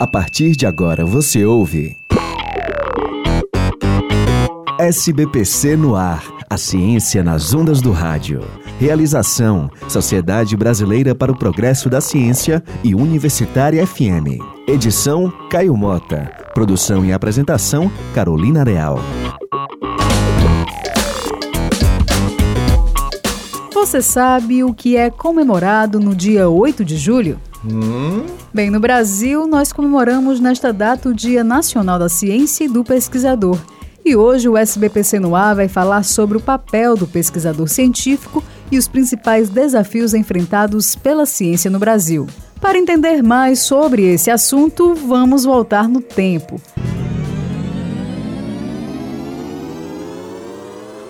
A partir de agora você ouve. SBPC no ar. A ciência nas ondas do rádio. Realização: Sociedade Brasileira para o Progresso da Ciência e Universitária FM. Edição: Caio Mota. Produção e apresentação: Carolina Real. Você sabe o que é comemorado no dia 8 de julho? Hum? Bem, no Brasil, nós comemoramos nesta data o Dia Nacional da Ciência e do Pesquisador. E hoje o SBPC no ar vai falar sobre o papel do pesquisador científico e os principais desafios enfrentados pela ciência no Brasil. Para entender mais sobre esse assunto, vamos voltar no tempo.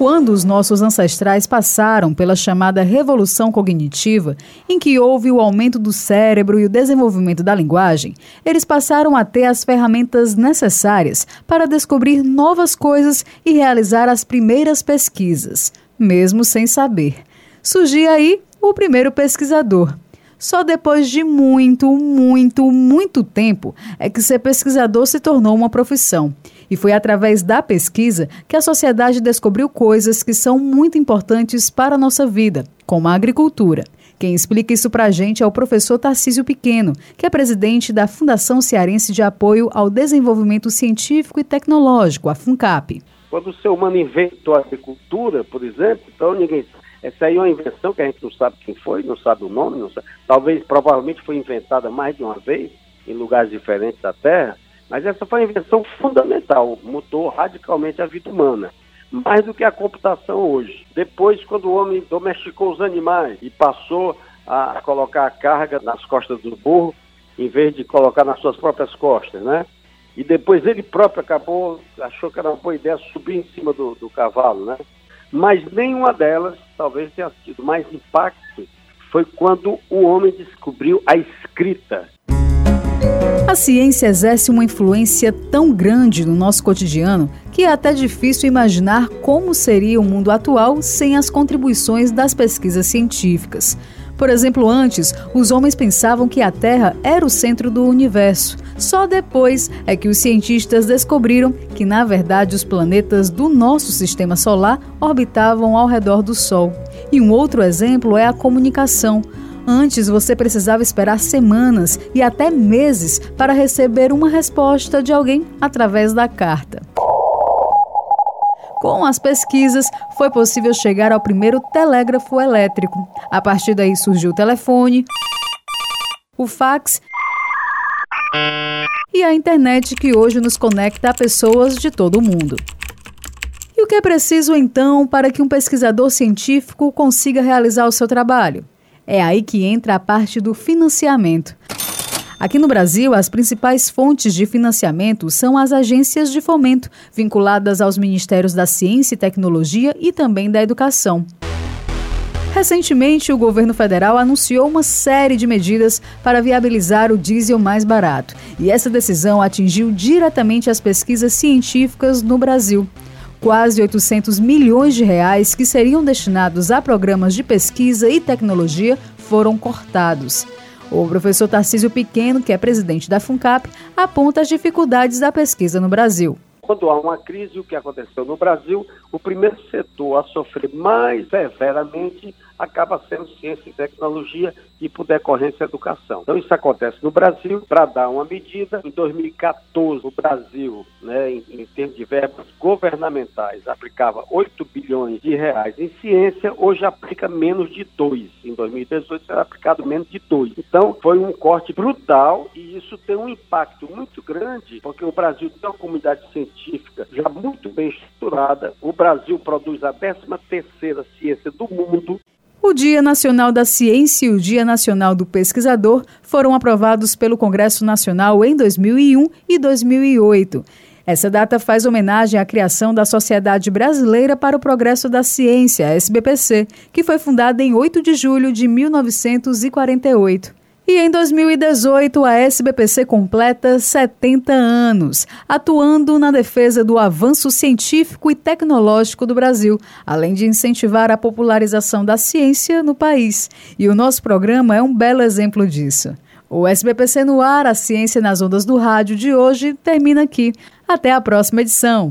Quando os nossos ancestrais passaram pela chamada revolução cognitiva, em que houve o aumento do cérebro e o desenvolvimento da linguagem, eles passaram a ter as ferramentas necessárias para descobrir novas coisas e realizar as primeiras pesquisas, mesmo sem saber. Surgia aí o primeiro pesquisador. Só depois de muito, muito, muito tempo é que ser pesquisador se tornou uma profissão. E foi através da pesquisa que a sociedade descobriu coisas que são muito importantes para a nossa vida, como a agricultura. Quem explica isso para a gente é o professor Tarcísio Pequeno, que é presidente da Fundação Cearense de Apoio ao Desenvolvimento Científico e Tecnológico, a FUNCAP. Quando o ser humano inventou a agricultura, por exemplo, então ninguém. Essa aí é uma invenção que a gente não sabe quem foi, não sabe o nome, sabe. talvez, provavelmente foi inventada mais de uma vez em lugares diferentes da Terra. Mas essa foi uma invenção fundamental, mudou radicalmente a vida humana. Mais do que a computação hoje. Depois, quando o homem domesticou os animais e passou a colocar a carga nas costas do burro, em vez de colocar nas suas próprias costas, né? E depois ele próprio acabou, achou que era uma boa ideia subir em cima do, do cavalo, né? Mas nenhuma delas, talvez tenha tido mais impacto, foi quando o homem descobriu a escrita. A ciência exerce uma influência tão grande no nosso cotidiano que é até difícil imaginar como seria o mundo atual sem as contribuições das pesquisas científicas. Por exemplo, antes, os homens pensavam que a Terra era o centro do universo. Só depois é que os cientistas descobriram que, na verdade, os planetas do nosso sistema solar orbitavam ao redor do Sol. E um outro exemplo é a comunicação. Antes você precisava esperar semanas e até meses para receber uma resposta de alguém através da carta. Com as pesquisas, foi possível chegar ao primeiro telégrafo elétrico. A partir daí surgiu o telefone, o fax e a internet que hoje nos conecta a pessoas de todo o mundo. E o que é preciso então para que um pesquisador científico consiga realizar o seu trabalho? É aí que entra a parte do financiamento. Aqui no Brasil, as principais fontes de financiamento são as agências de fomento, vinculadas aos Ministérios da Ciência e Tecnologia e também da Educação. Recentemente, o governo federal anunciou uma série de medidas para viabilizar o diesel mais barato, e essa decisão atingiu diretamente as pesquisas científicas no Brasil quase 800 milhões de reais que seriam destinados a programas de pesquisa e tecnologia foram cortados. O professor Tarcísio Pequeno, que é presidente da FUNCAP, aponta as dificuldades da pesquisa no Brasil. Quando há uma crise, o que aconteceu no Brasil, o primeiro setor a sofrer mais severamente acaba sendo ciência e tecnologia e, por decorrência, educação. Então, isso acontece no Brasil. Para dar uma medida, em 2014, o Brasil, né, em, em termos de verbas governamentais, aplicava 8 bilhões de reais em ciência, hoje aplica menos de 2. Em 2018, será aplicado menos de 2. Então, foi um corte brutal e isso tem um impacto muito grande, porque o Brasil tem uma comunidade científica já muito bem estruturada. O Brasil produz a 13 terceira ciência do mundo o Dia Nacional da Ciência e o Dia Nacional do Pesquisador foram aprovados pelo Congresso Nacional em 2001 e 2008. Essa data faz homenagem à criação da Sociedade Brasileira para o Progresso da Ciência, SBPC, que foi fundada em 8 de julho de 1948. E em 2018, a SBPC completa 70 anos, atuando na defesa do avanço científico e tecnológico do Brasil, além de incentivar a popularização da ciência no país. E o nosso programa é um belo exemplo disso. O SBPC no ar, a ciência nas ondas do rádio de hoje termina aqui. Até a próxima edição.